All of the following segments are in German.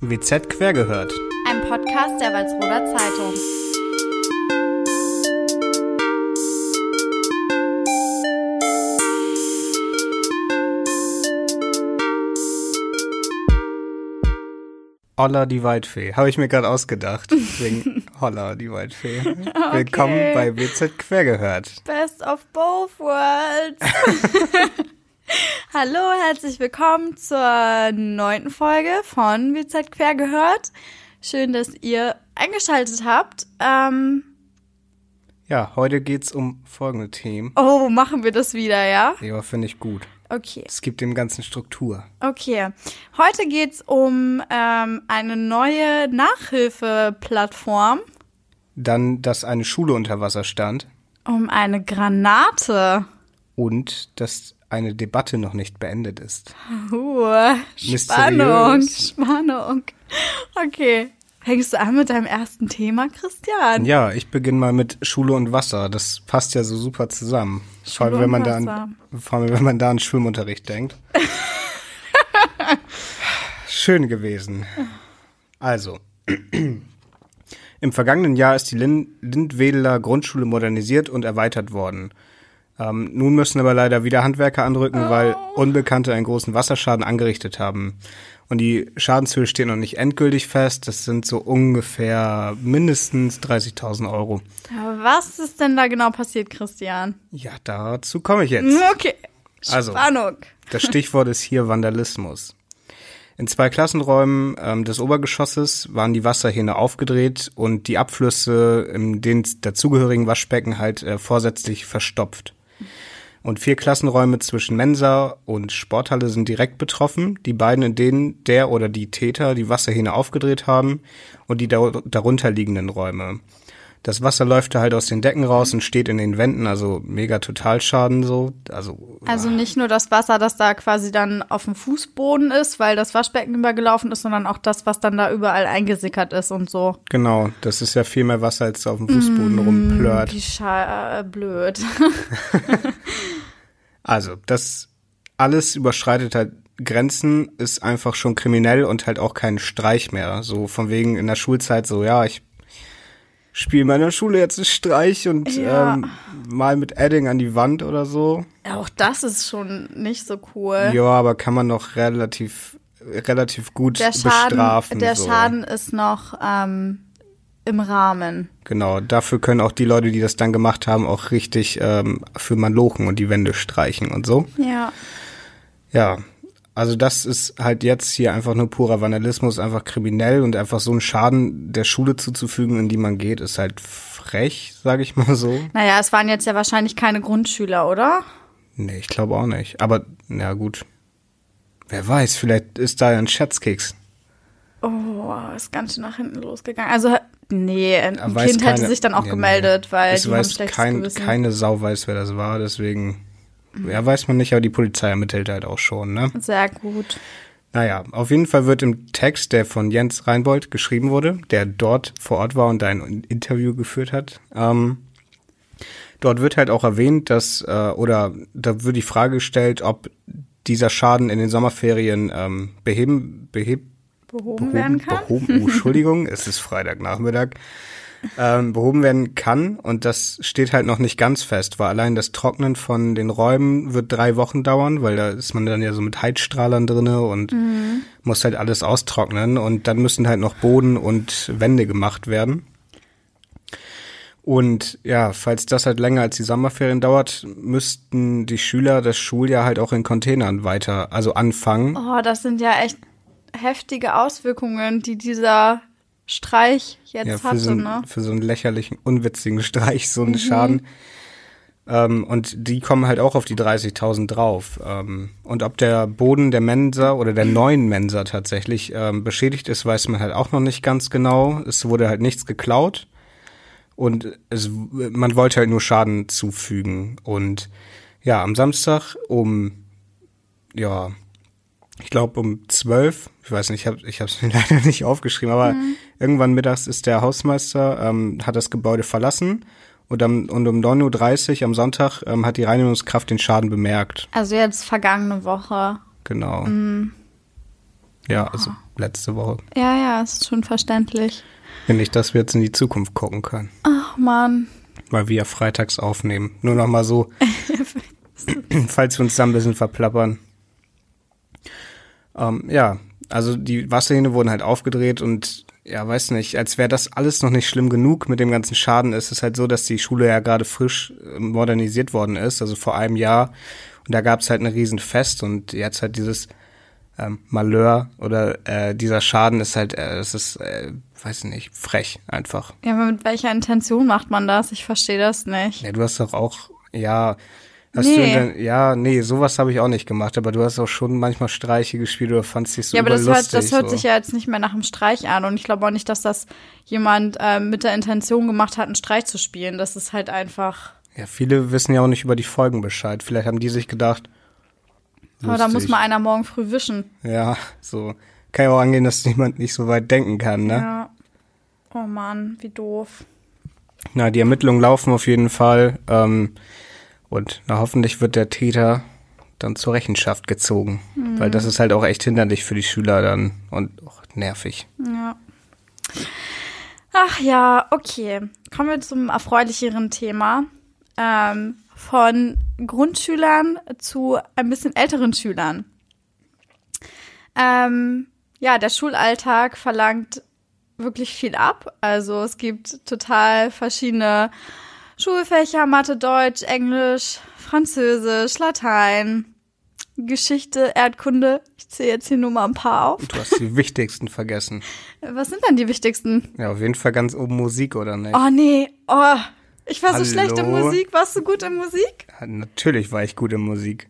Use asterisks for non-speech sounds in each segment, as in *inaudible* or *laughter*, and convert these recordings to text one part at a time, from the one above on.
WZ quer gehört. Ein Podcast der Walsroder Zeitung. Holla die Waldfee. Habe ich mir gerade ausgedacht. *laughs* Wegen Holla die Waldfee. Okay. Willkommen bei WZ quer gehört. Best of both worlds. *laughs* *laughs* Hallo, herzlich willkommen zur neunten Folge von WZ quer gehört. Schön, dass ihr eingeschaltet habt. Ähm, ja, heute geht's um folgende Themen. Oh, machen wir das wieder, ja? Ja, finde ich gut. Okay. Es gibt dem Ganzen Struktur. Okay. Heute geht's um ähm, eine neue Nachhilfeplattform. Dann, dass eine Schule unter Wasser stand. Um eine Granate. Und dass eine Debatte noch nicht beendet ist. Uh, Spannung, Spannung. Okay. Fängst du an mit deinem ersten Thema, Christian? Ja, ich beginne mal mit Schule und Wasser. Das passt ja so super zusammen. vor allem, wenn man da an, vor allem, wenn man da an Schwimmunterricht denkt. *laughs* Schön gewesen. Also, im vergangenen Jahr ist die Lind Lindwedeler Grundschule modernisiert und erweitert worden. Ähm, nun müssen aber leider wieder Handwerker anrücken, oh. weil Unbekannte einen großen Wasserschaden angerichtet haben. Und die Schadenshöhe steht noch nicht endgültig fest. Das sind so ungefähr mindestens 30.000 Euro. Aber was ist denn da genau passiert, Christian? Ja, dazu komme ich jetzt. *laughs* Okay. Also, Spannung. Also, *laughs* das Stichwort ist hier Vandalismus. In zwei Klassenräumen ähm, des Obergeschosses waren die Wasserhähne aufgedreht und die Abflüsse in den dazugehörigen Waschbecken halt äh, vorsätzlich verstopft. Und vier Klassenräume zwischen Mensa und Sporthalle sind direkt betroffen. Die beiden, in denen der oder die Täter die Wasserhähne aufgedreht haben und die darunter liegenden Räume. Das Wasser läuft da halt aus den Decken raus und steht in den Wänden, also mega Totalschaden so. Also, also nicht nur das Wasser, das da quasi dann auf dem Fußboden ist, weil das Waschbecken übergelaufen ist, sondern auch das, was dann da überall eingesickert ist und so. Genau, das ist ja viel mehr Wasser, als auf dem Fußboden mm, rumplört. Wie scha äh, blöd. *laughs* *laughs* also, das alles überschreitet halt Grenzen, ist einfach schon kriminell und halt auch kein Streich mehr. So von wegen in der Schulzeit so, ja, ich spiele meiner Schule jetzt einen Streich und ja. ähm, mal mit Edding an die Wand oder so. Auch das ist schon nicht so cool. Ja, aber kann man noch relativ relativ gut der Schaden, bestrafen. Der so. Schaden ist noch ähm, im Rahmen. Genau, dafür können auch die Leute, die das dann gemacht haben, auch richtig ähm, für Malochen und die Wände streichen und so. Ja. Ja, also das ist halt jetzt hier einfach nur purer Vandalismus, einfach kriminell und einfach so einen Schaden der Schule zuzufügen, in die man geht, ist halt frech, sage ich mal so. Naja, es waren jetzt ja wahrscheinlich keine Grundschüler, oder? Nee, ich glaube auch nicht. Aber, na gut. Wer weiß, vielleicht ist da ja ein Schatzkeks. Oh, ist ganz schön nach hinten losgegangen. Also, nee, ein Aber Kind keine, hätte sich dann auch nee, gemeldet, nee. weil es die weiß haben kein, keine Sau weiß, wer das war, deswegen ja, weiß man nicht, aber die Polizei ermittelt halt auch schon, ne? Sehr gut. Naja, auf jeden Fall wird im Text, der von Jens Reinbold geschrieben wurde, der dort vor Ort war und ein Interview geführt hat, ähm, dort wird halt auch erwähnt, dass, äh, oder da wird die Frage gestellt, ob dieser Schaden in den Sommerferien ähm, beheben, beheb, behoben, behoben werden kann. Behoben, oh, *laughs* Entschuldigung, es ist Freitagnachmittag ähm, behoben werden kann. Und das steht halt noch nicht ganz fest, weil allein das Trocknen von den Räumen wird drei Wochen dauern, weil da ist man dann ja so mit Heizstrahlern drinne und mhm. muss halt alles austrocknen. Und dann müssen halt noch Boden und Wände gemacht werden. Und ja, falls das halt länger als die Sommerferien dauert, müssten die Schüler das Schuljahr halt auch in Containern weiter, also anfangen. Oh, das sind ja echt heftige Auswirkungen, die dieser Streich jetzt ja, für hatte, so, ne? Für so einen lächerlichen, unwitzigen Streich, so einen mhm. Schaden. Ähm, und die kommen halt auch auf die 30.000 drauf. Ähm, und ob der Boden der Mensa oder der neuen Mensa tatsächlich ähm, beschädigt ist, weiß man halt auch noch nicht ganz genau. Es wurde halt nichts geklaut. Und es, man wollte halt nur Schaden zufügen. Und ja, am Samstag um, ja, ich glaube um zwölf, ich weiß nicht, ich habe ich es *laughs* mir leider nicht aufgeschrieben, aber mhm. Irgendwann mittags ist der Hausmeister, ähm, hat das Gebäude verlassen und, am, und um 9.30 Uhr am Sonntag ähm, hat die Reinigungskraft den Schaden bemerkt. Also jetzt vergangene Woche. Genau. Mhm. Ja, also letzte Woche. Ja, ja, ist schon verständlich. Finde ich, dass wir jetzt in die Zukunft gucken können. Ach man. Weil wir ja freitags aufnehmen. Nur noch mal so, *laughs* falls wir uns da ein bisschen verplappern. Ähm, ja, also die Wasserhähne wurden halt aufgedreht und ja, weiß nicht, als wäre das alles noch nicht schlimm genug mit dem ganzen Schaden, ist es halt so, dass die Schule ja gerade frisch äh, modernisiert worden ist, also vor einem Jahr. Und da gab es halt ein Riesenfest und jetzt halt dieses ähm, Malheur oder äh, dieser Schaden ist halt, äh, es ist, äh, weiß nicht, frech einfach. Ja, aber mit welcher Intention macht man das? Ich verstehe das nicht. Ja, du hast doch auch, ja, hast Nee. du denn, ja, nee, sowas habe ich auch nicht gemacht, aber du hast auch schon manchmal Streiche gespielt oder fandst dich so ja, aber das hört, das hört so. sich ja jetzt nicht mehr nach einem Streich an und ich glaube auch nicht, dass das jemand äh, mit der Intention gemacht hat, einen Streich zu spielen. Das ist halt einfach. Ja, viele wissen ja auch nicht über die Folgen Bescheid. Vielleicht haben die sich gedacht, Aber da muss lustig. mal einer morgen früh wischen. Ja, so. Kann ja auch angehen, dass jemand nicht so weit denken kann, ne? Ja. Oh Mann, wie doof. Na, die Ermittlungen laufen auf jeden Fall. Ähm, und na, hoffentlich wird der Täter dann zur Rechenschaft gezogen. Mhm. Weil das ist halt auch echt hinderlich für die Schüler dann und auch nervig. Ja. Ach ja, okay. Kommen wir zum erfreulicheren Thema. Ähm, von Grundschülern zu ein bisschen älteren Schülern. Ähm, ja, der Schulalltag verlangt wirklich viel ab. Also es gibt total verschiedene Schulfächer, Mathe, Deutsch, Englisch, Französisch, Latein, Geschichte, Erdkunde. Ich zähle jetzt hier nur mal ein paar auf. Du hast die *laughs* wichtigsten vergessen. Was sind denn die wichtigsten? Ja, auf jeden Fall ganz oben Musik, oder nicht? Oh nee, oh, ich war so Hallo? schlecht in Musik. Warst du gut in Musik? Ja, Natürlich war ich gut in Musik.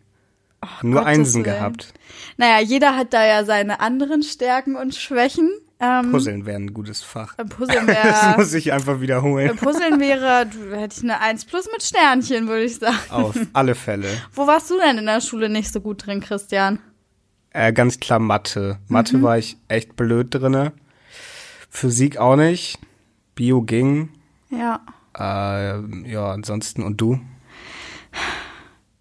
Nur Gottes Einsen Willen. gehabt. Naja, jeder hat da ja seine anderen Stärken und Schwächen. Ähm, Puzzeln wäre ein gutes Fach. äh, Puzzeln *laughs* Das wäre, muss ich einfach wiederholen. Puzzeln wäre, du hätte ich eine 1 plus mit Sternchen, würde ich sagen. Auf alle Fälle. Wo warst du denn in der Schule nicht so gut drin, Christian? Äh, ganz klar Mathe. Mathe Mhm. war ich echt blöd drinne. Physik auch nicht. Bio ging. Ja. Äh, ja, ansonsten. Und du?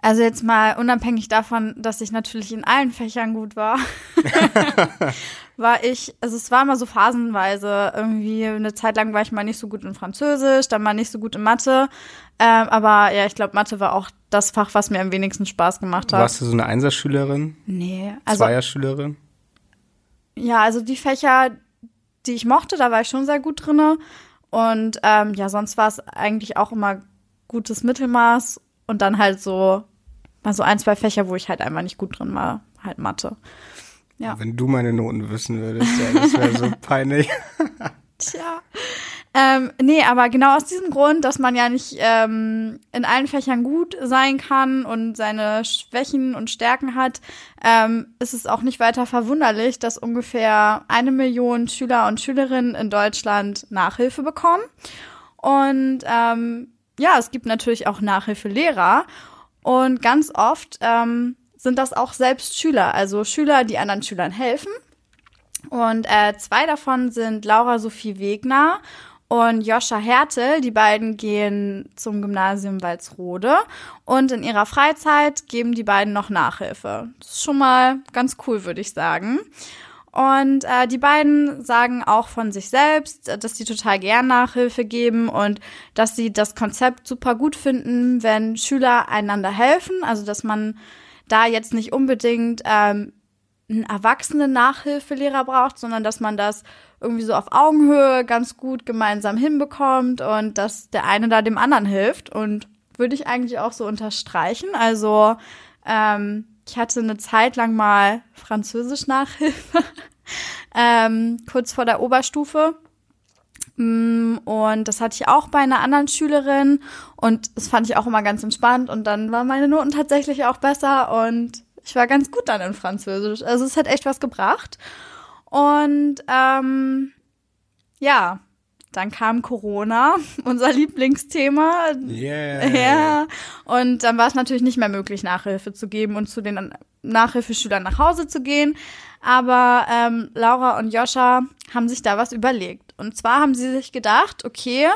Also jetzt mal unabhängig davon, dass ich natürlich in allen Fächern gut war, *laughs* war ich, also es war immer so phasenweise irgendwie, eine Zeit lang war ich mal nicht so gut in Französisch, dann mal nicht so gut in Mathe, ähm, aber ja, ich glaube, Mathe war auch das Fach, was mir am wenigsten Spaß gemacht hat. Warst du so eine Einserschülerin? Nee, also Zweierschülerin? ja, also die Fächer, die ich mochte, da war ich schon sehr gut drinne und ähm, ja, sonst war es eigentlich auch immer gutes Mittelmaß und dann halt so mal so ein, zwei Fächer, wo ich halt einfach nicht gut drin war, halt Mathe. Ja. Wenn du meine Noten wissen würdest, ja, das wäre so *laughs* peinlich. Tja. Ähm, nee, aber genau aus diesem Grund, dass man ja nicht ähm, in allen Fächern gut sein kann und seine Schwächen und Stärken hat, ähm, ist es auch nicht weiter verwunderlich, dass ungefähr eine Million Schüler und Schülerinnen in Deutschland Nachhilfe bekommen. Und ähm, ja, es gibt natürlich auch Nachhilfelehrer. Und ganz oft ähm, sind das auch selbst Schüler, also Schüler, die anderen Schülern helfen. Und äh, zwei davon sind Laura Sophie Wegner und Joscha Hertel. Die beiden gehen zum Gymnasium Walsrode und in ihrer Freizeit geben die beiden noch Nachhilfe. Das ist schon mal ganz cool, würde ich sagen. Und äh, die beiden sagen auch von sich selbst, äh, dass sie total gern Nachhilfe geben und dass sie das Konzept super gut finden, wenn Schüler einander helfen. Also dass man da jetzt nicht unbedingt ähm, einen erwachsenen Nachhilfelehrer braucht, sondern dass man das irgendwie so auf Augenhöhe ganz gut gemeinsam hinbekommt und dass der eine da dem anderen hilft. Und würde ich eigentlich auch so unterstreichen. Also ähm, ich hatte eine Zeit lang mal Französisch-Nachhilfe, *laughs* ähm, kurz vor der Oberstufe. Mm, Und das hatte ich auch bei einer anderen Schülerin und das fand ich auch immer ganz entspannt und dann waren meine Noten tatsächlich auch besser und ich war ganz gut dann in Französisch. Also es hat echt was gebracht. Und ähm, ja, dann kam Corona, *laughs* unser Lieblingsthema. Yeah. Ja, und dann war es natürlich nicht mehr möglich, Nachhilfe zu geben und zu den Nachhilfeschülern nach Hause zu gehen. Aber ähm, Laura und Joscha haben sich da was überlegt. Und zwar haben sie sich gedacht, okay,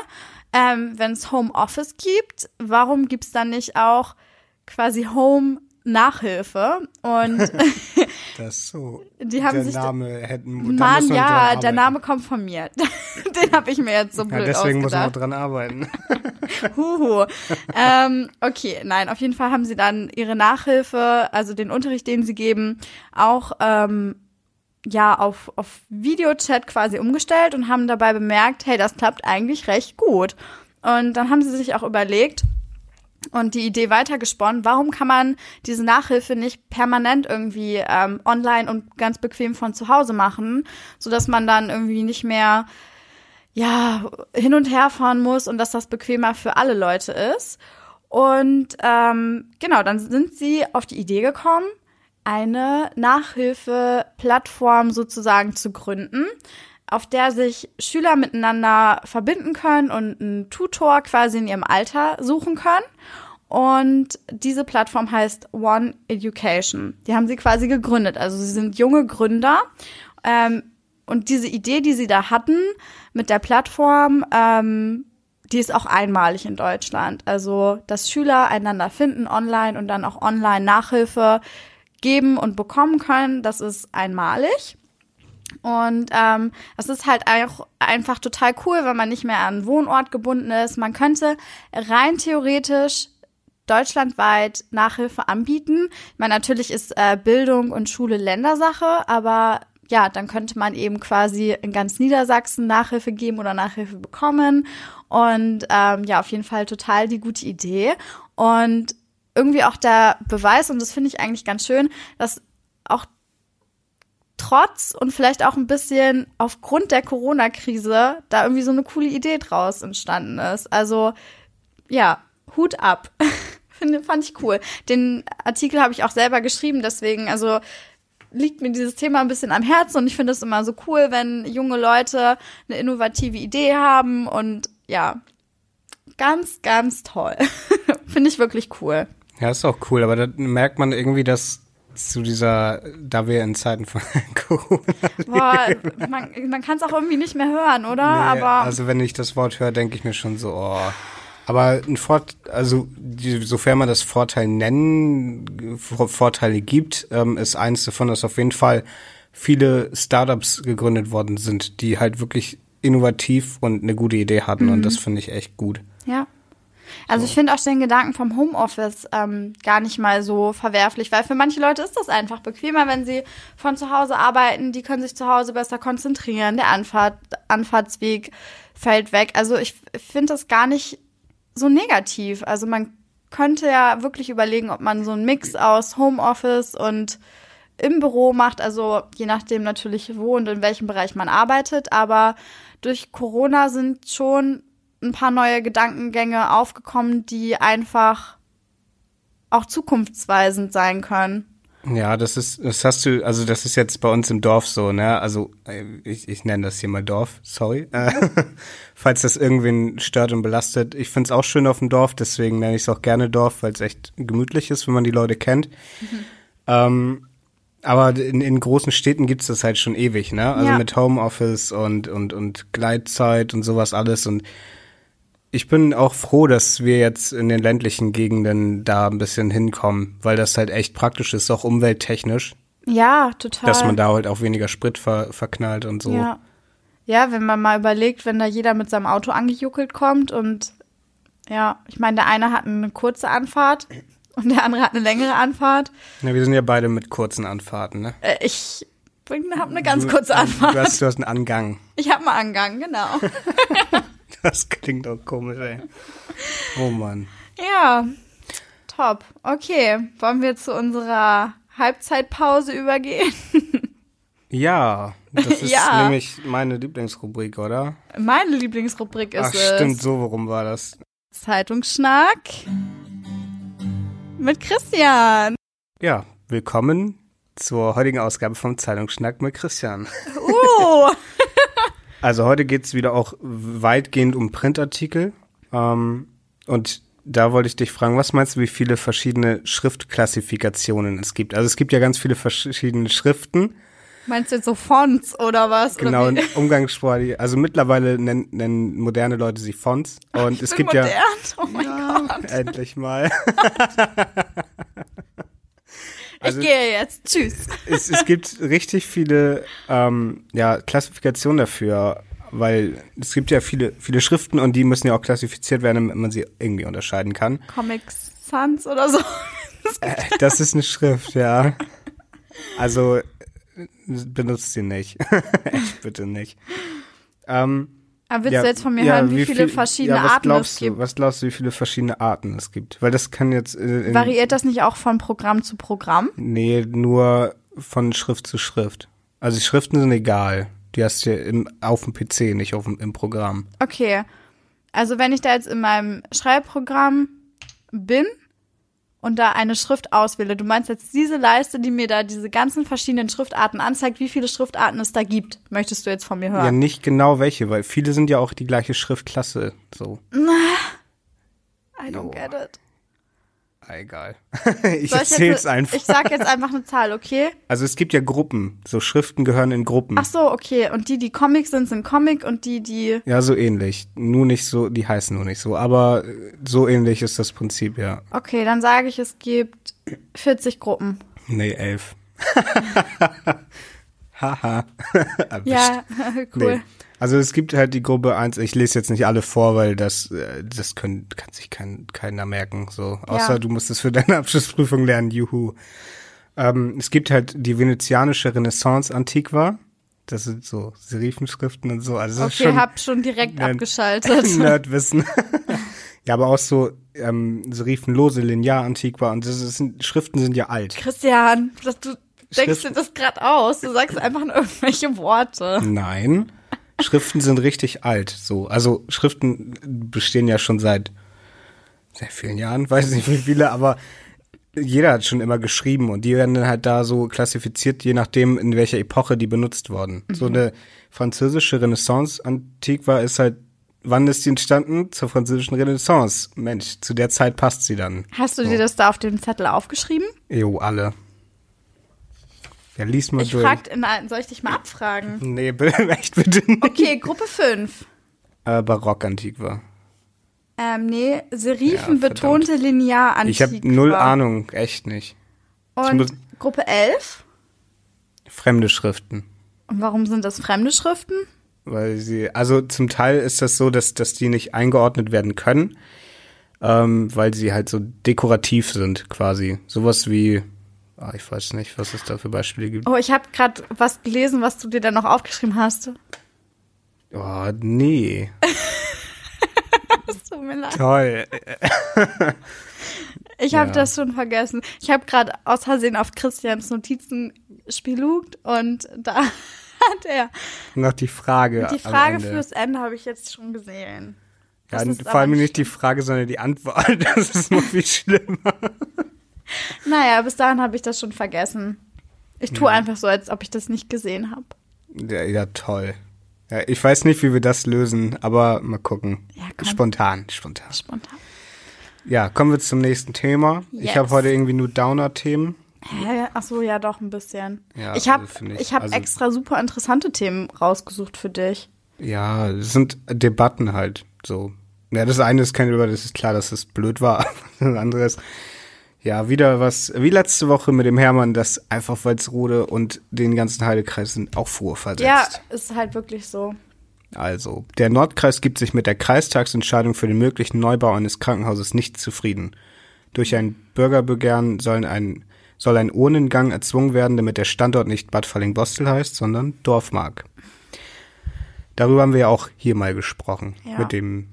ähm, wenn es Homeoffice gibt, warum gibt's dann nicht auch quasi Home Nachhilfe und *laughs* Das so. die haben der sich Name hätten. Mann, ja, der. Name kommt von mir. *laughs* Den habe ich mir jetzt so Ja, blöd deswegen muss man auch ausgedacht. dran arbeiten. *laughs* Huhu. ähm, okay, nein, auf jeden Fall haben sie dann ihre Nachhilfe, also den Unterricht, den sie geben, auch ähm, ja auf, auf Videochat quasi umgestellt und haben dabei bemerkt, hey, das klappt eigentlich recht gut. Und dann haben sie sich auch überlegt, und die Idee weitergesponnen, warum kann man diese Nachhilfe nicht permanent irgendwie ähm, online und ganz bequem von zu Hause machen, so dass man dann irgendwie nicht mehr ja hin und her fahren muss und dass das bequemer für alle Leute ist. Und ähm, genau, dann sind sie auf die Idee gekommen, eine Nachhilfe-Plattform sozusagen zu gründen, auf der sich Schüler miteinander verbinden können und einen Tutor quasi in ihrem Alter suchen können. Und diese Plattform heißt One Education. Die haben sie quasi gegründet. Also sie sind junge Gründer. Ähm, und diese Idee, die sie da hatten mit der Plattform, ähm, die ist auch einmalig in Deutschland. Also, dass Schüler einander finden online und dann auch online Nachhilfe geben und bekommen können, das ist einmalig. Und ähm, es ist halt auch einfach total cool, weil man nicht mehr an Wohnort gebunden ist. Man könnte rein theoretisch deutschlandweit Nachhilfe anbieten. Ich meine, natürlich ist äh, Bildung und Schule Ländersache, aber ja, dann könnte man eben quasi in ganz Niedersachsen Nachhilfe geben oder Nachhilfe bekommen. Und ähm, ja, auf jeden Fall total die gute Idee. Und irgendwie auch der Beweis, und das finde ich eigentlich ganz schön, dass auch trotz und vielleicht auch ein bisschen aufgrund der Corona-Krise da irgendwie so eine coole Idee draus entstanden ist. Also ja, Hut ab. *laughs* Finde, fand ich cool. Den Artikel habe ich auch selber geschrieben, deswegen, also liegt mir dieses Thema ein bisschen am Herzen und ich finde es immer so cool, wenn junge Leute eine innovative Idee haben und ja, ganz, ganz toll. *laughs* finde ich wirklich cool. Ja, ist auch cool, aber da merkt man irgendwie, dass zu dieser, da wir in Zeiten von *laughs* Corona Boah, man, man kann es auch irgendwie nicht mehr hören, oder? Nee, Aber also wenn ich das Wort höre, denke ich mir schon so, oh. Aber ein Fort, also die, sofern man das Vorteil nennen, Vor- Vorteile gibt, ähm, ist eins davon, dass auf jeden Fall viele Startups gegründet worden sind, die halt wirklich innovativ und eine gute Idee hatten und das finde ich echt gut. Ja. Also ich finde auch den Gedanken vom Homeoffice ähm, gar nicht mal so verwerflich, weil für manche Leute ist das einfach bequemer, wenn sie von zu Hause arbeiten. Die können sich zu Hause besser konzentrieren. Der Anfahrt, Anfahrtsweg fällt weg. Also ich finde das gar nicht so negativ. Also man könnte ja wirklich überlegen, ob man so einen Mix aus Homeoffice und im Büro macht, also je nachdem natürlich wo und in welchem Bereich man arbeitet. Aber durch Corona sind schon ein paar neue Gedankengänge aufgekommen, die einfach auch zukunftsweisend sein können. Ja, das ist, das hast du, also das ist jetzt bei uns im Dorf so, ne? Also äh, ich, ich nenne das hier mal Dorf, sorry. Äh, *laughs* falls das irgendwen stört und belastet. Ich find's auch schön auf dem Dorf, deswegen nenne ich es auch gerne Dorf, weil es echt gemütlich ist, wenn man die Leute kennt. *laughs* Ähm, aber in, in großen Städten gibt's das halt schon ewig, ne? Also Ja. mit Homeoffice und, und, und Gleitzeit und sowas alles. Und ich bin auch froh, dass wir jetzt in den ländlichen Gegenden da ein bisschen hinkommen, weil das halt echt praktisch ist, auch umwelttechnisch, Ja, total. dass man da halt auch weniger Sprit ver verknallt und so. Ja. Ja, wenn man mal überlegt, wenn da jeder mit seinem Auto angejuckelt kommt und ja, ich meine, der eine hat eine kurze Anfahrt und der andere hat eine längere Anfahrt. Ja, wir sind ja beide mit kurzen Anfahrten, ne? Äh, ich habe eine ganz Du- kurze Anfahrt. Du hast, du hast einen Angang. Ich habe einen Angang, genau. *laughs* *laughs* Das klingt auch komisch, ey. Oh Mann. Ja, top. Okay, wollen wir zu unserer Halbzeitpause übergehen? *laughs* Ja, das ist Ja. nämlich meine Lieblingsrubrik, oder? Meine Lieblingsrubrik ist Ach, stimmt, es so worum war das? Zeitungsschnack mit Christian. Ja, willkommen zur heutigen Ausgabe vom Zeitungsschnack mit Christian. Uh, *laughs* Also heute geht's wieder auch weitgehend um Printartikel. Ähm, und da wollte ich dich fragen, was meinst du, wie viele verschiedene Schriftklassifikationen es gibt? Also es gibt ja ganz viele verschiedene Schriften. meinst du jetzt so Fonts oder was? Genau, Oder Umgangssprache. Also mittlerweile nennen, nennen moderne Leute sie Fonts. Und es wie? gibt modern. ja Oh mein Gott. endlich mal. *laughs* Also- ich gehe jetzt. Tschüss. es, es gibt richtig viele ähm, ja, Klassifikationen dafür, weil es gibt ja viele, viele Schriften und die müssen ja auch klassifiziert werden, damit man sie irgendwie unterscheiden kann. Comic Sans oder so. *laughs* Äh, das ist eine Schrift, ja. Also äh, benutzt sie nicht. *laughs* Echt bitte nicht. Ähm, Aber willst ja, du jetzt von mir ja, hören, wie, viele viel- verschiedene ja, Arten es du, gibt? Was glaubst du, wie viele verschiedene Arten es gibt? Weil das kann jetzt äh, Variiert das nicht auch von Programm zu Programm? Nee, nur von Schrift zu Schrift. Also die Schriften sind egal. Die hast du ja im, auf dem PC, nicht auf dem, im Programm. Okay. Also wenn ich da jetzt in meinem Schreibprogramm bin und da eine Schrift auswähle, du meinst jetzt diese Leiste, die mir da diese ganzen verschiedenen Schriftarten anzeigt, wie viele Schriftarten es da gibt, möchtest du jetzt von mir Ja, hören? nicht genau welche, weil viele sind ja auch die gleiche Schriftklasse. So, I don't No. get it. Ah, egal. *laughs* ich ich erzähl's jetzt, einfach. Ich sag jetzt einfach eine Zahl, okay? also es gibt ja Gruppen. So Schriften gehören in Gruppen. Ach so, okay. Und die, die Comic sind, sind Comic und die, die. Ja, so ähnlich. Nur nicht so, die heißen nur nicht so. Aber äh, so ähnlich ist das Prinzip, ja. Okay, dann sage ich, es gibt 40 Gruppen. Nee, elf. *laughs* *laughs* Haha. Ja, cool. Nee. Also es gibt halt die Gruppe 1, ich lese jetzt nicht alle vor, weil das, äh, das können, kann sich kein, keiner merken. So. Außer Ja. du musst es für *laughs* deine Abschlussprüfung lernen, juhu. Ähm, es gibt halt die venezianische Renaissance Antiqua. Das sind so Serifenschriften und so. Also Okay, schon hab schon direkt abgeschaltet. *laughs* Nerdwissen. *laughs* ja, aber auch so ähm, serifenlose Linear Antiqua und das sind, Schriften sind ja alt. Christian, das, du denkst dir das gerade aus. Du sagst einfach nur irgendwelche Worte. Nein. Schriften sind richtig alt. So, also Schriften bestehen ja schon seit sehr vielen Jahren, *laughs* weiß nicht wie viele, aber jeder hat schon immer geschrieben und die werden dann halt da so klassifiziert, je nachdem, in welcher Epoche die benutzt wurden. So eine französische Renaissance Antiqua ist halt, wann ist die entstanden? Zur französischen Renaissance. Mensch, zu der Zeit passt sie dann. Hast du dir das da auf dem Zettel aufgeschrieben? Jo, alle. Ja, lies mal Ich durch. frag, nein, soll ich dich mal abfragen? *laughs* nee, bitte, *laughs* echt bitte nicht. Okay, Gruppe 5. Äh, Barock-Antiqua. Ähm, nee, Ja, serifenbetonte Linear Ich habe null Ahnung, echt nicht. Und Gruppe 11? Fremde Schriften. Und warum sind das fremde Schriften? Weil sie, also zum Teil ist das so, dass, dass die nicht eingeordnet werden können, ähm, weil sie halt so dekorativ sind, quasi. Sowas wie, ah, ich weiß nicht, was es da für Beispiele gibt. Oh, ich habe gerade was gelesen, was du dir dann noch aufgeschrieben hast. Oh, nee. Es *laughs* tut mir leid. Toll. Ich habe Ja. das schon vergessen. Ich habe gerade aus Versehen auf Christians Notizen spielugt und da *laughs* hat er Noch die Frage. die Frage fürs Ende habe ich jetzt schon gesehen. Ja, vor allem nicht die Frage, sondern die Antwort. *laughs* Das ist noch viel schlimmer. *laughs* Naja, bis dahin habe ich das schon vergessen. Ich tue einfach so, als ob ich das nicht gesehen habe. Ja, ja, toll. Ja, ich weiß nicht, wie wir das lösen, aber mal gucken. Ja. Spontan, spontan. Spontan. Ja, kommen wir zum nächsten Thema. Ich Yes. habe heute irgendwie nur Downer-Themen. Ach so, ja, doch ein bisschen. Ja, ich habe also ich- ich hab also- extra super interessante Themen rausgesucht für dich. Ja, es sind Debatten halt so. Ja, das eine ist kein über, das ist klar, dass es blöd war. *laughs* das andere ist, ja, wieder was, wie letzte Woche mit dem Hermann, das einfach Walzrode und den ganzen Heidekreis sind auch vorversetzt. Ja, ist halt wirklich so. Also, der Nordkreis gibt sich mit der Kreistagsentscheidung für den möglichen Neubau eines Krankenhauses nicht zufrieden. Durch ein Bürgerbegehren soll ein, soll ein Urnengang erzwungen werden, damit der Standort nicht Bad Falling-Bostel heißt, sondern Dorfmark. Darüber haben wir ja auch hier mal gesprochen. Ja. Mit dem,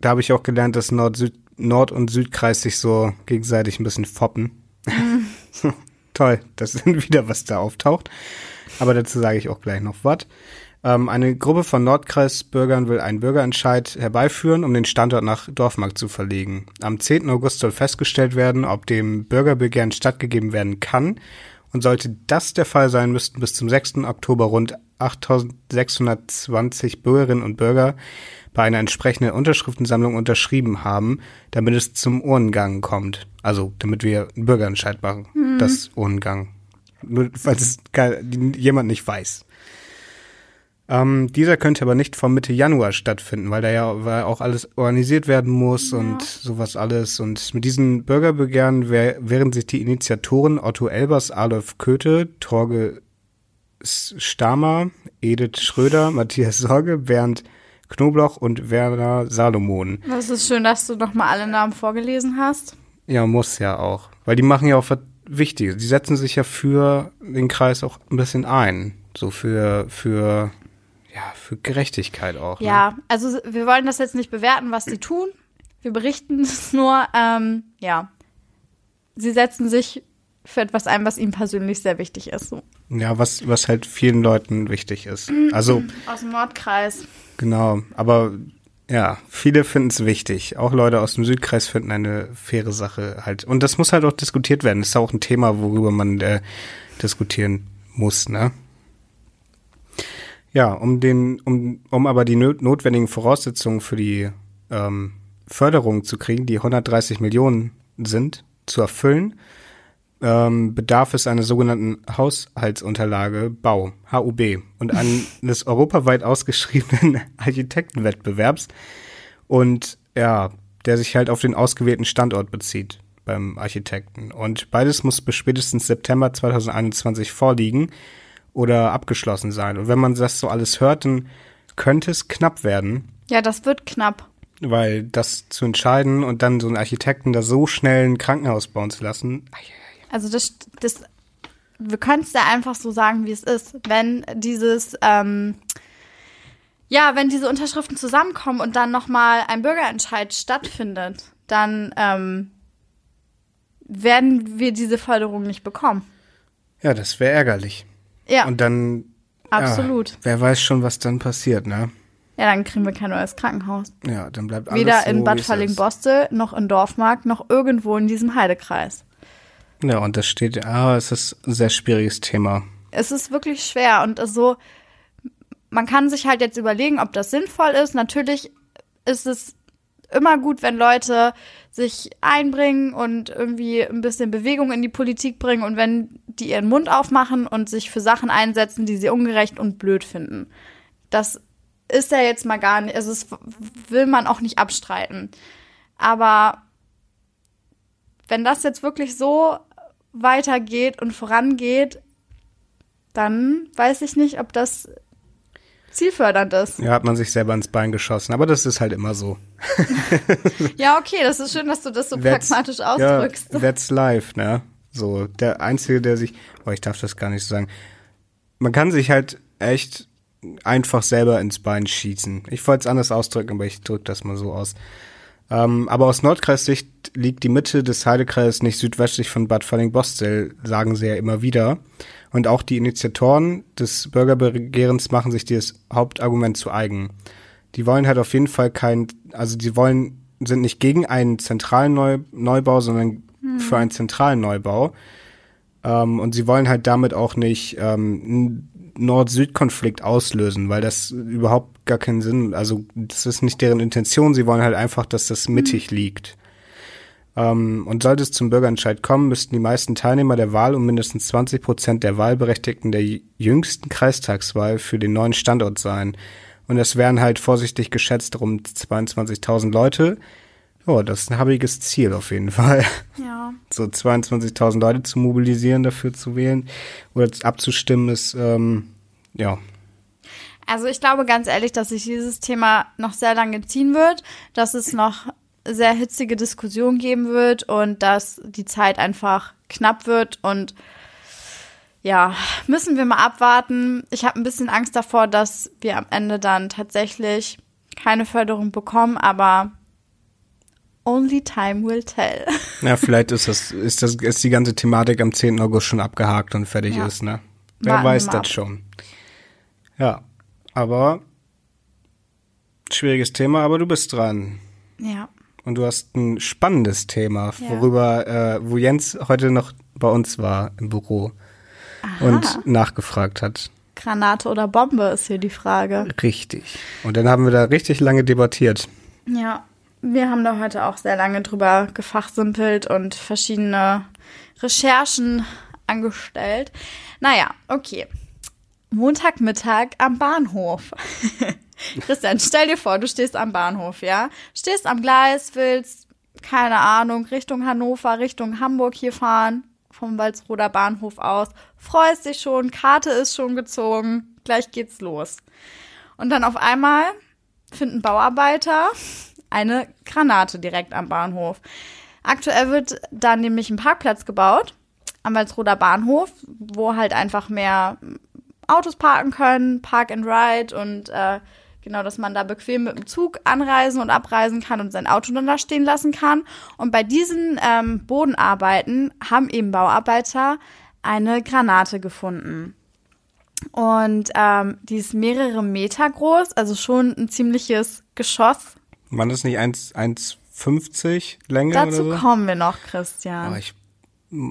da habe ich auch gelernt, dass Nord, Süd, Nord- und Südkreis sich so gegenseitig ein bisschen foppen. *laughs* Toll, das ist *laughs* wieder was da auftaucht. Aber dazu sage ich auch gleich noch was. Ähm, eine Gruppe von Nordkreisbürgern will einen Bürgerentscheid herbeiführen, um den Standort nach Dorfmark zu verlegen. Am 10. August soll festgestellt werden, ob dem Bürgerbegehren stattgegeben werden kann. Und sollte das der Fall sein, müssten bis zum 6. Oktober rund 8620 Bürgerinnen und Bürger bei einer entsprechenden Unterschriftensammlung unterschrieben haben, damit es zum Urnengang kommt. Also, damit wir einen Bürgerentscheid machen. Das Urnengang. Nur, falls es gar, jemand nicht weiß. Ähm, dieser könnte aber nicht vor Mitte Januar stattfinden, weil da ja weil auch alles organisiert werden muss Ja. und sowas alles. Und mit diesen Bürgerbegehren wär, wären sich die Initiatoren Otto Elbers, Adolf Köthe, Torge Stamer, Edith Schröder, *laughs* Matthias Sorge, Bernd Knobloch und Werner Salomon. Das ist schön, dass du nochmal alle Namen vorgelesen hast. Ja, muss ja auch. Weil die machen ja auch was Wichtiges. Die setzen sich ja für den Kreis auch ein bisschen ein. So für, für, ja, für Gerechtigkeit auch. Ne? Ja, also wir wollen das jetzt nicht bewerten, was sie tun. Wir berichten *laughs* es nur. Ähm, ja, sie setzen sich für etwas ein, was ihnen persönlich sehr wichtig ist. So. Ja, was, was halt vielen Leuten wichtig ist. *clears throat* Also, Aus dem Nordkreis. genau. Aber ja, viele finden es wichtig. Auch Leute aus dem Südkreis finden eine faire Sache halt. Und das muss halt auch diskutiert werden. Das ist auch ein Thema, worüber man äh, diskutieren muss, ne? Ja, um den, um, um aber die notwendigen Voraussetzungen für die ähm, Förderung zu kriegen, die 130 Millionen sind, zu erfüllen, ähm, bedarf es einer sogenannten Haushaltsunterlage Bau, HUB, und *laughs* eines europaweit ausgeschriebenen *laughs* Architektenwettbewerbs und ja, der sich halt auf den ausgewählten Standort bezieht beim Architekten. Und beides muss bis spätestens September 2021 vorliegen oder abgeschlossen sein. Und wenn man das so alles hört, dann könnte es knapp werden, Ja, das wird knapp. weil das zu entscheiden und dann so einen Architekten da so schnell ein Krankenhaus bauen zu lassen, Also das, das wir können es ja einfach so sagen, wie es ist. Wenn dieses, ähm, ja, wenn diese Unterschriften zusammenkommen und dann nochmal ein Bürgerentscheid stattfindet, dann ähm, werden wir diese Förderung nicht bekommen. ja, das wäre ärgerlich. Ja, Und dann, absolut. ja, wer weiß schon, was dann passiert, ne? Ja, dann kriegen wir kein neues Krankenhaus. Ja, dann bleibt alles Weder so, in Bad. Verlingen-Bostel, noch in Dorfmark, noch irgendwo in diesem Heidekreis. Ja, und das steht, ah, es ist ein sehr schwieriges Thema. es ist wirklich schwer und so, man kann sich halt jetzt überlegen, ob das sinnvoll ist. Natürlich ist es immer gut, wenn Leute sich einbringen und irgendwie ein bisschen Bewegung in die Politik bringen und wenn die ihren Mund aufmachen und sich für Sachen einsetzen, die sie ungerecht und blöd finden. Das ist ja jetzt mal gar nicht, also das will man auch nicht abstreiten. Aber wenn das jetzt wirklich so weitergeht und vorangeht, dann weiß ich nicht, ob das zielfördernd ist. Ja, hat man sich selber ins Bein geschossen. Aber das ist halt immer so. *laughs* Ja, okay, das ist schön, dass du das so That's- pragmatisch ausdrückst. Ja, *laughs* that's life, ne? So, der Einzige, der sich, oh, ich darf das gar nicht so sagen. Man kann sich halt echt einfach selber ins Bein schießen. Ich wollte es anders ausdrücken, aber ich drücke das mal so aus. Ähm, aber aus Nordkreissicht liegt die Mitte des Heidekreises nicht südwestlich von Bad Falling-Bostel, sagen sie ja immer wieder. Und auch die Initiatoren des Bürgerbegehrens machen sich dieses Hauptargument zu eigen. Die wollen halt auf jeden Fall kein, also die wollen, sind nicht gegen einen zentralen Neu Neubau, sondern für einen zentralen Neubau. Ähm, und sie wollen halt damit auch nicht ähm, einen Nord-Süd-Konflikt auslösen, weil das überhaupt gar keinen Sinn, also das ist nicht deren Intention, sie wollen halt einfach, dass das mittig liegt. Ähm, und sollte es zum Bürgerentscheid kommen, müssten die meisten Teilnehmer der Wahl um mindestens 20 Prozent der Wahlberechtigten der jüngsten Kreistagswahl für den neuen Standort sein. Und es wären halt vorsichtig geschätzt rund 22.000 Leute. Ja, das ist ein habiges Ziel auf jeden Fall Ja. *laughs* so 22.000 Leute zu mobilisieren, dafür zu wählen oder abzustimmen, ist, ähm, ja, Also ich glaube ganz ehrlich, dass sich dieses Thema noch sehr lange ziehen wird, dass es noch sehr hitzige Diskussionen geben wird und dass die Zeit einfach knapp wird und ja, müssen wir mal abwarten. Ich habe ein bisschen Angst davor, dass wir am Ende dann tatsächlich keine Förderung bekommen, aber only time will tell. *laughs* ja, vielleicht ist das, ist das, ist die ganze Thematik am 10. August schon abgehakt und fertig Ja. ist, ne? Wer Warten weiß das ab. schon. Ja, aber schwieriges Thema, aber du bist dran. Ja. Und du hast ein spannendes Thema, Ja. worüber, äh, wo Jens heute noch bei uns war im Büro und nachgefragt hat. Granate oder Bombe ist hier die Frage. Richtig. Und dann haben wir da richtig lange debattiert. Ja, wir haben da heute auch sehr lange drüber gefachsimpelt und verschiedene Recherchen angestellt. Naja, okay. Montagmittag am Bahnhof. *laughs* Christian, stell dir vor, du stehst am Bahnhof, ja? Stehst am Gleis, willst, keine Ahnung, Richtung Hannover, Richtung Hamburg hier fahren, vom Walsroder Bahnhof aus, freust dich schon, Karte ist schon gezogen, gleich geht's los. Und dann auf einmal finden Bauarbeiter eine Granate direkt am Bahnhof. Aktuell wird da nämlich ein Parkplatz gebaut am Walsroder Bahnhof, wo halt einfach mehr Autos parken können, Park and Ride und äh, genau, dass man da bequem mit dem Zug anreisen und abreisen kann und sein Auto dann da stehen lassen kann. Und bei diesen ähm, Bodenarbeiten haben eben Bauarbeiter eine Granate gefunden. Und ähm, die ist mehrere Meter groß, also schon ein ziemliches Geschoss. War das nicht 1,50 Länge Dazu so? kommen wir noch, Christian. Aber ich,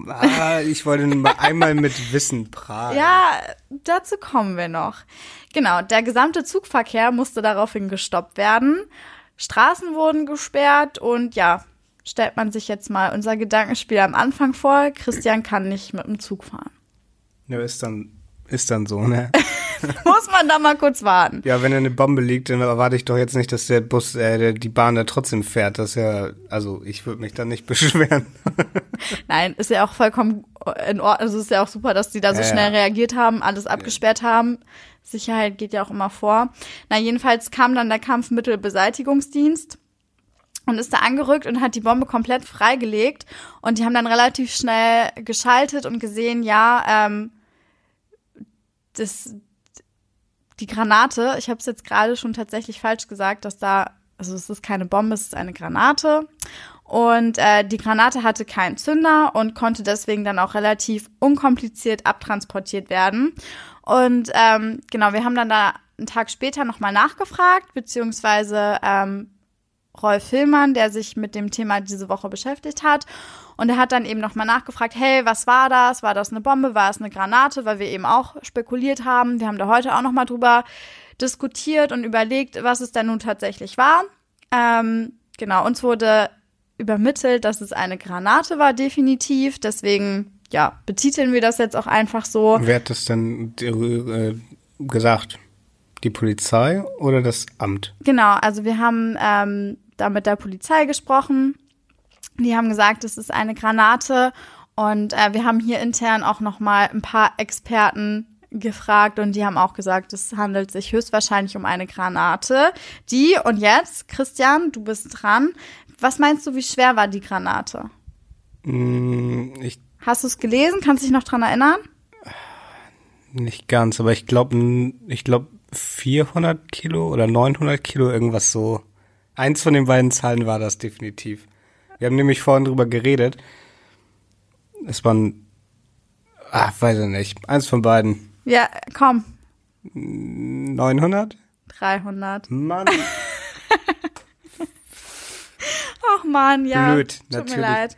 ah, ich wollte mal einmal mit Wissen prahlen. Ja, dazu kommen wir noch. Genau, der gesamte Zugverkehr musste daraufhin gestoppt werden. Straßen wurden gesperrt und ja, stellt man sich jetzt mal unser Gedankenspiel am Anfang vor. Christian kann nicht mit dem Zug fahren. Ja, ist dann, ist dann so, ne? *laughs* *laughs* Muss man da mal kurz warten. Ja, wenn da eine Bombe liegt, dann erwarte ich doch jetzt nicht, dass der Bus, äh, der, die Bahn da trotzdem fährt. Das ist ja, also ich würde mich da nicht *laughs* beschweren. Nein, ist ja auch vollkommen in Ordnung. Also ist ja auch super, dass die da so Ja, schnell ja. reagiert haben, alles abgesperrt haben. Sicherheit geht ja auch immer vor. Na, jedenfalls kam dann der Kampfmittelbeseitigungsdienst und ist da angerückt und hat die Bombe komplett freigelegt. Und die haben dann relativ schnell geschaltet und gesehen, ja, ähm, das, die Granate, ich habe es jetzt gerade schon tatsächlich falsch gesagt, dass da, also es ist keine Bombe, es ist eine Granate. Und äh, die Granate hatte keinen Zünder und konnte deswegen dann auch relativ unkompliziert abtransportiert werden. Und ähm, genau, wir haben dann da einen Tag später nochmal nachgefragt, beziehungsweise ähm, Rolf Hillmann, der sich mit dem Thema diese Woche beschäftigt hat. Und er hat dann eben nochmal nachgefragt, hey, was war das? War das eine Bombe? War es eine Granate? Weil wir eben auch spekuliert haben. Wir haben da heute auch nochmal drüber diskutiert und überlegt, was es denn nun tatsächlich war. Ähm, genau, uns wurde übermittelt, dass es eine Granate war, definitiv. Deswegen, ja, betiteln wir das jetzt auch einfach so. Wer hat das denn äh, gesagt? Die Polizei oder das Amt? Genau, also wir haben ähm, da mit der Polizei gesprochen. Die haben gesagt, es ist eine Granate und äh, wir haben hier intern auch noch mal ein paar Experten gefragt und die haben auch gesagt, es handelt sich höchstwahrscheinlich um eine Granate. Die und jetzt, Christian, du bist dran. Was meinst du, wie schwer war die Granate? Hm, ich Hast du es gelesen? Kannst du dich noch dran erinnern? nicht ganz, aber ich glaube, ich glaube 400 Kilo oder 900 Kilo irgendwas so. Eins von den beiden Zahlen war das definitiv. Wir haben nämlich vorhin drüber geredet. Es waren, ah, weiß ich nicht, eins von beiden. Ja, komm, 900? 300. Mann, *laughs* Ach man, ja. Blöd, Tut mir natürlich. leid.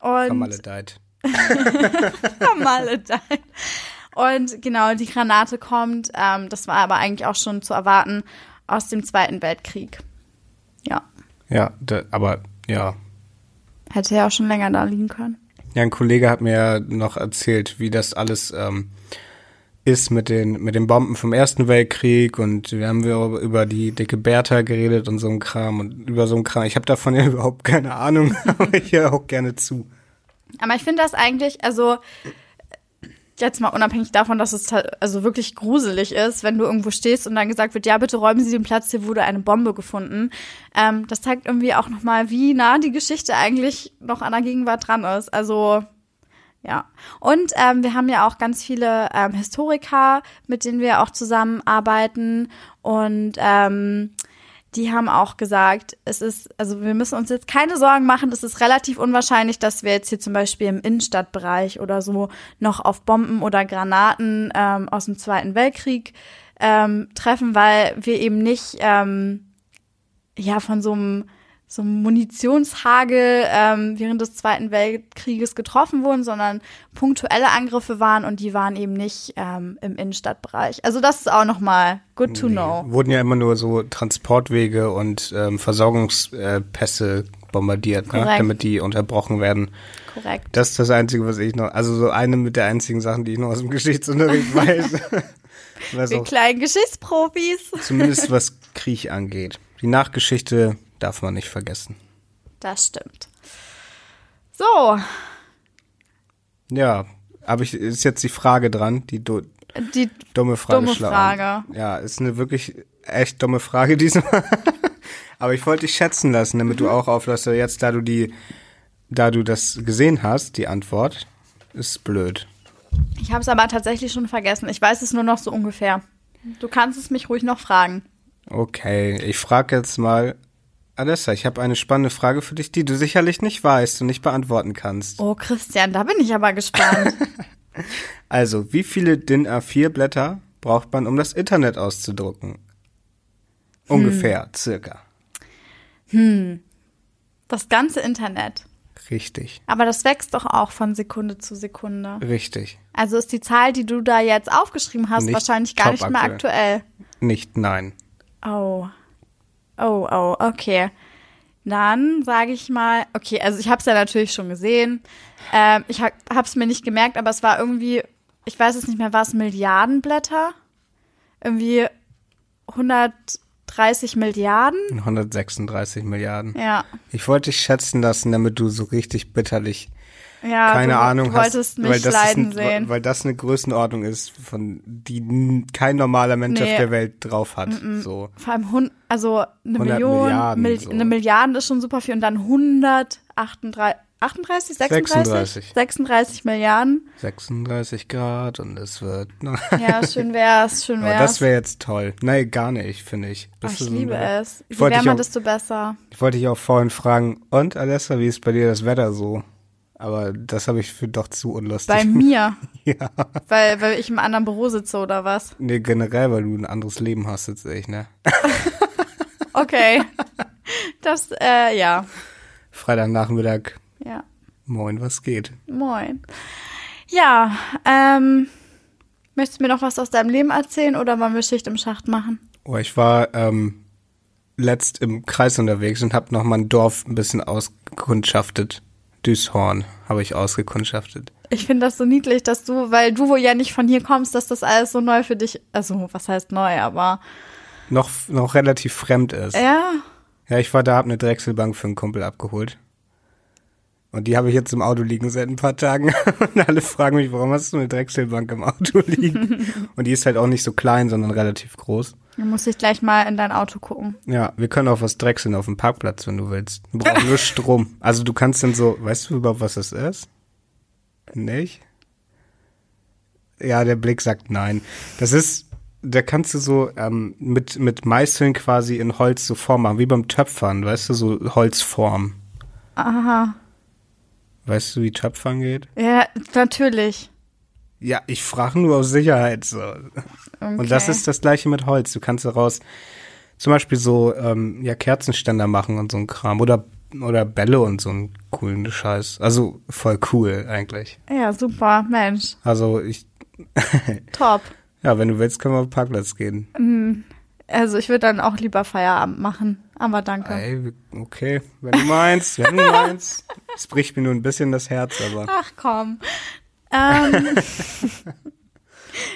Und vermaledeit. *laughs* vermaledeit. Und genau, die Granate kommt, ähm, das war aber eigentlich auch schon zu erwarten, aus dem Zweiten Weltkrieg. Ja, da, aber ja. hätte ja auch schon länger da liegen können. Ja, ein Kollege hat mir ja noch erzählt, wie das alles ähm, ist mit den mit den Bomben vom Ersten Weltkrieg und wir haben wir über- über die dicke Bertha geredet und so ein Kram und über so ein Kram. Ich habe davon *laughs* ja überhaupt keine Ahnung, *laughs* aber ich höre auch gerne zu. Aber ich finde das eigentlich, also jetzt mal unabhängig davon, dass es also wirklich gruselig ist, wenn du irgendwo stehst und dann gesagt wird, ja, bitte räumen Sie den Platz, hier wurde eine Bombe gefunden. Ähm, das zeigt irgendwie auch nochmal, wie nah die Geschichte eigentlich noch an der Gegenwart dran ist. Also ja. Und ähm, wir haben ja auch ganz viele ähm, Historiker, mit denen wir auch zusammenarbeiten. Und ähm, die haben auch gesagt, es ist, also wir müssen uns jetzt keine Sorgen machen, es ist relativ unwahrscheinlich, dass wir jetzt hier zum Beispiel im Innenstadtbereich oder so noch auf Bomben oder Granaten ähm, aus dem Zweiten Weltkrieg ähm, treffen, weil wir eben nicht ähm, ja von so einem so einem Munitionshagel ähm, während des Zweiten Weltkrieges getroffen wurden, sondern punktuelle Angriffe waren und die waren eben nicht ähm, im Innenstadtbereich. Also das ist auch nochmal good to Nee, know. Wurden ja immer nur so Transportwege und ähm, Versorgungspässe bombardiert, ne? Damit die unterbrochen werden. Korrekt. Das ist das Einzige, was ich noch, also so eine mit der einzigen Sachen, die ich noch aus dem Geschichtsunterricht *laughs* *laughs* weiß. Wir kleinen Geschichtsprofis. zumindest was Krieg angeht. Die Nachgeschichte darf man nicht vergessen. Das stimmt. So, Ja, aber ich, ist jetzt die Frage dran, die du, die dumme Frage. Dumme. Frage. Ja, ist eine wirklich echt dumme Frage diesmal. *laughs* aber ich wollte dich schätzen lassen, damit Mhm. du auch auflässt. Jetzt, da du die, da du das gesehen hast, die Antwort, ist blöd. Ich habe es aber tatsächlich schon vergessen. Ich weiß es nur noch so ungefähr. Du kannst es mich ruhig noch fragen. Okay, ich frage jetzt mal, Alessa, ich habe eine spannende Frage für dich, die du sicherlich nicht weißt und nicht beantworten kannst. Oh, Christian, da bin ich aber gespannt. *laughs* Also, wie viele DIN A4-Blätter braucht man, um das Internet auszudrucken? Ungefähr, circa. das ganze Internet. Richtig, Aber das wächst doch auch von Sekunde zu Sekunde. richtig. Also ist die Zahl, die du da jetzt aufgeschrieben hast, Nicht wahrscheinlich gar nicht mehr top aktuell. Nicht nein. Oh. Oh, oh, okay. Dann sage ich mal, okay, also ich habe es ja natürlich schon gesehen. Ähm, ich ha habe es mir nicht gemerkt, aber es war irgendwie, ich weiß es nicht mehr, war es Milliardenblätter? Irgendwie 130 Milliarden? 136 Milliarden. Ja. Ich wollte dich schätzen lassen, damit du so richtig bitterlich Ja, keine du, Ahnung hast. wolltest mich weil das leiden ein, sehen. Weil das eine Größenordnung ist, von die kein normaler Mensch Nee. auf der Welt drauf hat. So. Vor allem, hun also eine 100 Million, Milliarden, Mil so. eine Milliarde ist schon super viel und dann 138, 38, 36? 36. 36 Milliarden. 36 Grad und es wird. *laughs* Ja, schön wär's, schön Aber wär's. das wäre jetzt toll. Nee, gar nicht, finde ich. Oh, Bist ich du so liebe eine- es. Je Ich wärmer, desto besser. Ich wollte dich auch vorhin fragen, und Alessa, wie ist bei dir das Wetter so? Aber das habe ich für doch zu unlustig. Bei *laughs* mir, ja. weil, weil ich im anderen Büro sitze oder was? Nee, generell, weil du ein anderes Leben hast als ich, ne? *laughs* Okay. Das, äh, ja. Freitagnachmittag, Ja. moin, was geht? Moin. Ja, ähm, möchtest du mir noch was aus deinem Leben erzählen oder wollen wir Schicht im Schacht machen? Oh, ich war ähm, letzt im Kreis unterwegs und habe noch mein Dorf ein bisschen ausgekundschaftet. Düshorn habe ich ausgekundschaftet. Ich finde das so niedlich, dass du, weil du wohl ja nicht von hier kommst, dass das alles so neu für dich, also was heißt neu, aber Noch, noch relativ fremd ist. ja, Ja, ich war da, hab eine Drechselbank für einen Kumpel abgeholt. Und die habe ich jetzt im Auto liegen seit ein paar Tagen. *laughs* Und alle fragen mich, warum hast du eine Drechselbank im Auto liegen? *laughs* Und die ist halt auch nicht so klein, sondern relativ groß. dann muss ich gleich mal in dein Auto gucken. Ja, wir können auch was drechseln auf dem Parkplatz, wenn du willst. Wir brauchen nur *laughs* Strom. Also du kannst dann so, weißt du überhaupt, was das ist? Nicht? Ja, der Blick sagt nein. Das ist, da kannst du so ähm, mit, mit Meißeln quasi in Holz so Form machen, wie beim Töpfern, weißt du, so Holzform. Aha. Weißt du, wie Töpfern geht? Ja, natürlich. Ja, ich frage nur aus Sicherheit so. Okay. Und das ist das gleiche mit Holz. Du kannst daraus zum Beispiel so ähm, ja Kerzenständer machen und so ein Kram oder oder Bälle und so einen coolen Scheiß. Also voll cool eigentlich. Ja, super, Mensch. Also ich *laughs* Top. ja, wenn du willst, können wir auf den Parkplatz gehen. Also ich würde dann auch lieber Feierabend machen. Aber danke. Ey, okay, wenn du meinst, wenn du meinst. Es bricht mir nur ein bisschen das Herz, aber Ach komm. Ähm, *laughs*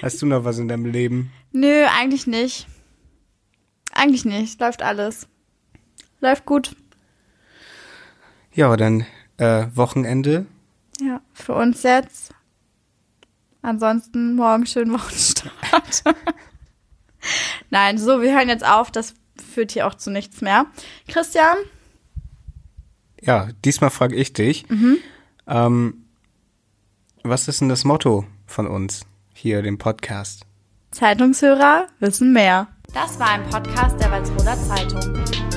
hast du noch was in deinem Leben? nö, eigentlich nicht. Eigentlich nicht. Läuft alles. Läuft gut. Ja, dann äh, Wochenende. Ja, für uns jetzt. Ansonsten morgen schönen Wochenstart. *laughs* Nein, so, wir hören jetzt auf. Das führt hier auch zu nichts mehr. Christian, Ja, diesmal frage ich dich. Ähm, was ist denn das Motto von uns hier, dem Podcast? Zeitungshörer wissen mehr. Das war ein Podcast der Walsroder Zeitung.